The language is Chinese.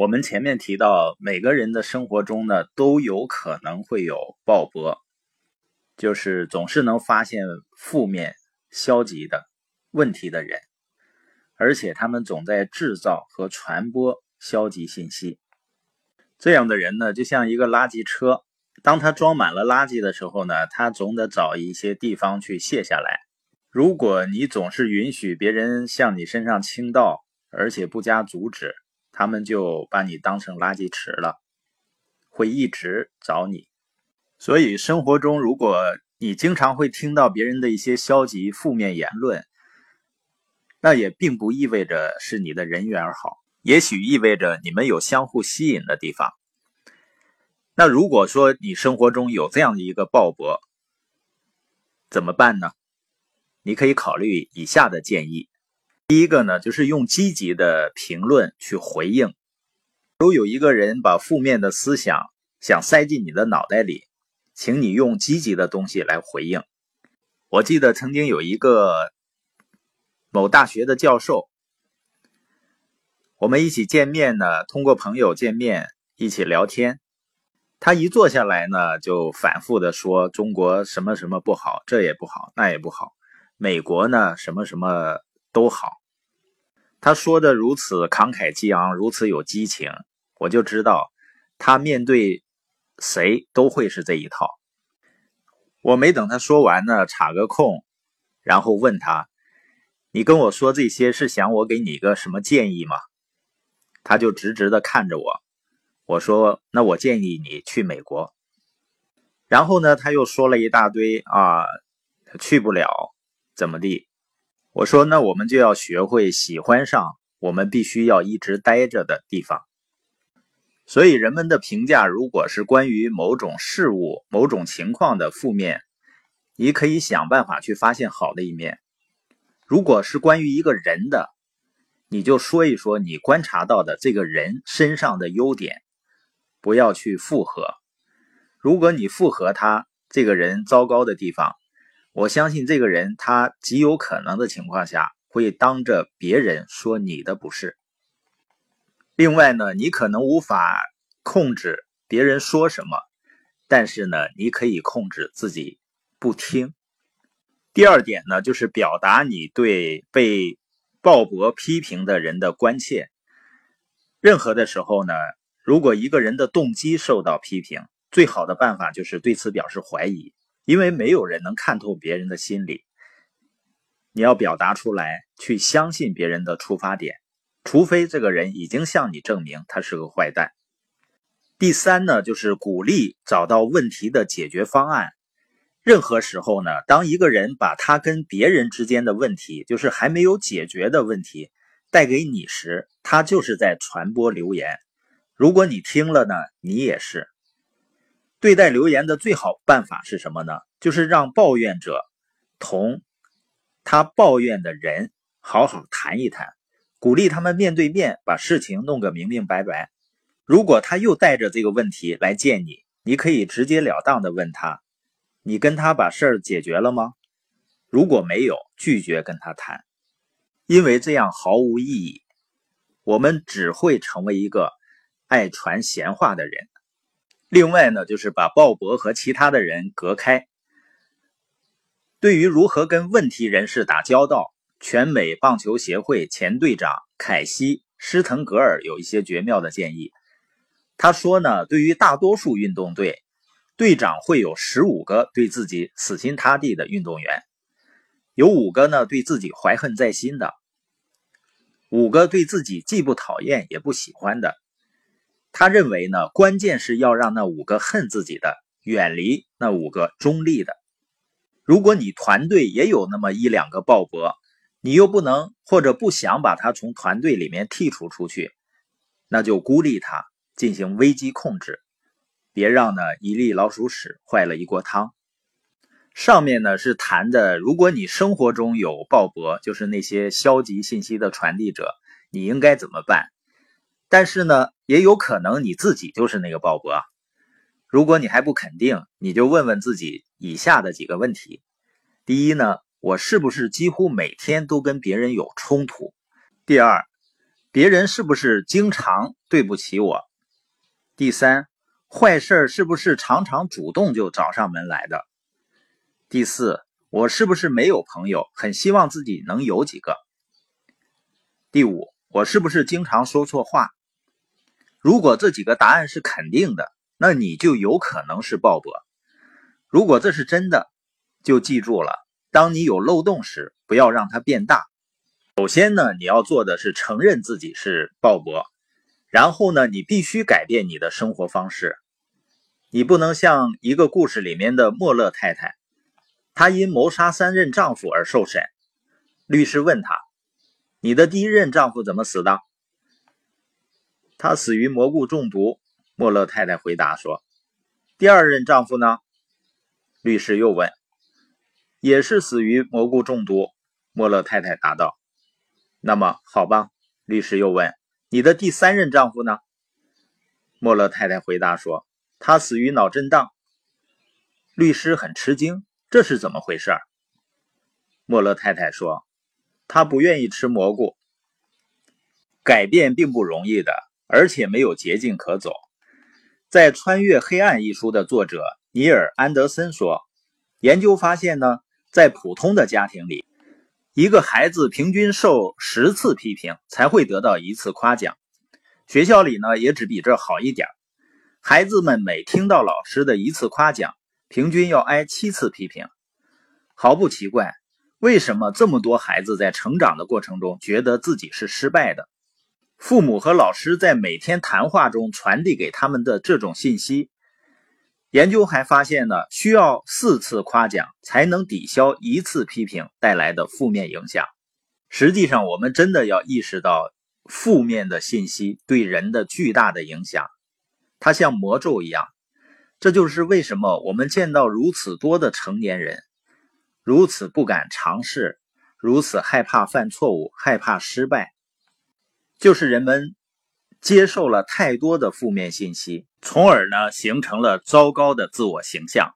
我们前面提到，每个人的生活中呢，都有可能会有鲍勃，就是总是能发现负面、消极的问题的人，而且他们总在制造和传播消极信息。这样的人呢，就像一个垃圾车，当他装满了垃圾的时候呢，他总得找一些地方去卸下来。如果你总是允许别人向你身上倾倒，而且不加阻止，他们就把你当成垃圾池了，会一直找你。所以生活中，如果你经常会听到别人的一些消极、负面言论，那也并不意味着是你的人缘好，也许意味着你们有相互吸引的地方。那如果说你生活中有这样的一个鲍勃，怎么办呢？你可以考虑以下的建议。第一个呢，就是用积极的评论去回应。如有一个人把负面的思想想塞进你的脑袋里，请你用积极的东西来回应。我记得曾经有一个某大学的教授，我们一起见面呢，通过朋友见面一起聊天。他一坐下来呢，就反复的说中国什么什么不好，这也不好，那也不好。美国呢，什么什么都好。他说的如此慷慨激昂，如此有激情，我就知道他面对谁都会是这一套。我没等他说完呢，插个空，然后问他：“你跟我说这些是想我给你个什么建议吗？”他就直直的看着我。我说：“那我建议你去美国。”然后呢，他又说了一大堆啊，去不了，怎么地？我说：“那我们就要学会喜欢上我们必须要一直待着的地方。所以，人们的评价如果是关于某种事物、某种情况的负面，你可以想办法去发现好的一面；如果是关于一个人的，你就说一说你观察到的这个人身上的优点，不要去附和。如果你附和他这个人糟糕的地方，我相信这个人，他极有可能的情况下会当着别人说你的不是。另外呢，你可能无法控制别人说什么，但是呢，你可以控制自己不听。第二点呢，就是表达你对被鲍勃批评的人的关切。任何的时候呢，如果一个人的动机受到批评，最好的办法就是对此表示怀疑。因为没有人能看透别人的心理，你要表达出来，去相信别人的出发点，除非这个人已经向你证明他是个坏蛋。第三呢，就是鼓励找到问题的解决方案。任何时候呢，当一个人把他跟别人之间的问题，就是还没有解决的问题带给你时，他就是在传播流言。如果你听了呢，你也是。对待留言的最好办法是什么呢？就是让抱怨者同他抱怨的人好好谈一谈，鼓励他们面对面把事情弄个明明白白。如果他又带着这个问题来见你，你可以直截了当的问他：“你跟他把事儿解决了吗？”如果没有，拒绝跟他谈，因为这样毫无意义。我们只会成为一个爱传闲话的人。另外呢，就是把鲍勃和其他的人隔开。对于如何跟问题人士打交道，全美棒球协会前队长凯西·施滕格尔有一些绝妙的建议。他说呢，对于大多数运动队，队长会有十五个对自己死心塌地的运动员，有五个呢对自己怀恨在心的，五个对自己既不讨厌也不喜欢的。他认为呢，关键是要让那五个恨自己的远离那五个中立的。如果你团队也有那么一两个鲍勃，你又不能或者不想把他从团队里面剔除出去，那就孤立他，进行危机控制，别让呢一粒老鼠屎坏了一锅汤。上面呢是谈的，如果你生活中有鲍勃，就是那些消极信息的传递者，你应该怎么办？但是呢，也有可能你自己就是那个鲍勃。如果你还不肯定，你就问问自己以下的几个问题：第一呢，我是不是几乎每天都跟别人有冲突？第二，别人是不是经常对不起我？第三，坏事是不是常常主动就找上门来的？第四，我是不是没有朋友，很希望自己能有几个？第五，我是不是经常说错话？如果这几个答案是肯定的，那你就有可能是鲍勃。如果这是真的，就记住了，当你有漏洞时，不要让它变大。首先呢，你要做的是承认自己是鲍勃，然后呢，你必须改变你的生活方式。你不能像一个故事里面的莫勒太太，她因谋杀三任丈夫而受审。律师问她：“你的第一任丈夫怎么死的？”他死于蘑菇中毒。莫勒太太回答说：“第二任丈夫呢？”律师又问：“也是死于蘑菇中毒。”莫勒太太答道。那么好吧，律师又问：“你的第三任丈夫呢？”莫勒太太回答说：“他死于脑震荡。”律师很吃惊，这是怎么回事？莫勒太太说：“他不愿意吃蘑菇。改变并不容易的，而且没有捷径可走。”在《穿越黑暗》一书的作者尼尔·安德森说：“研究发现呢，在普通的家庭里。”一个孩子平均受十次批评才会得到一次夸奖，学校里呢也只比这好一点。孩子们每听到老师的一次夸奖，平均要挨七次批评。毫不奇怪，为什么这么多孩子在成长的过程中觉得自己是失败的？父母和老师在每天谈话中传递给他们的这种信息。研究还发现呢，需要四次夸奖才能抵消一次批评带来的负面影响。实际上，我们真的要意识到负面的信息对人的巨大的影响，它像魔咒一样。这就是为什么我们见到如此多的成年人如此不敢尝试，如此害怕犯错误，害怕失败，就是人们。接受了太多的负面信息，从而呢形成了糟糕的自我形象。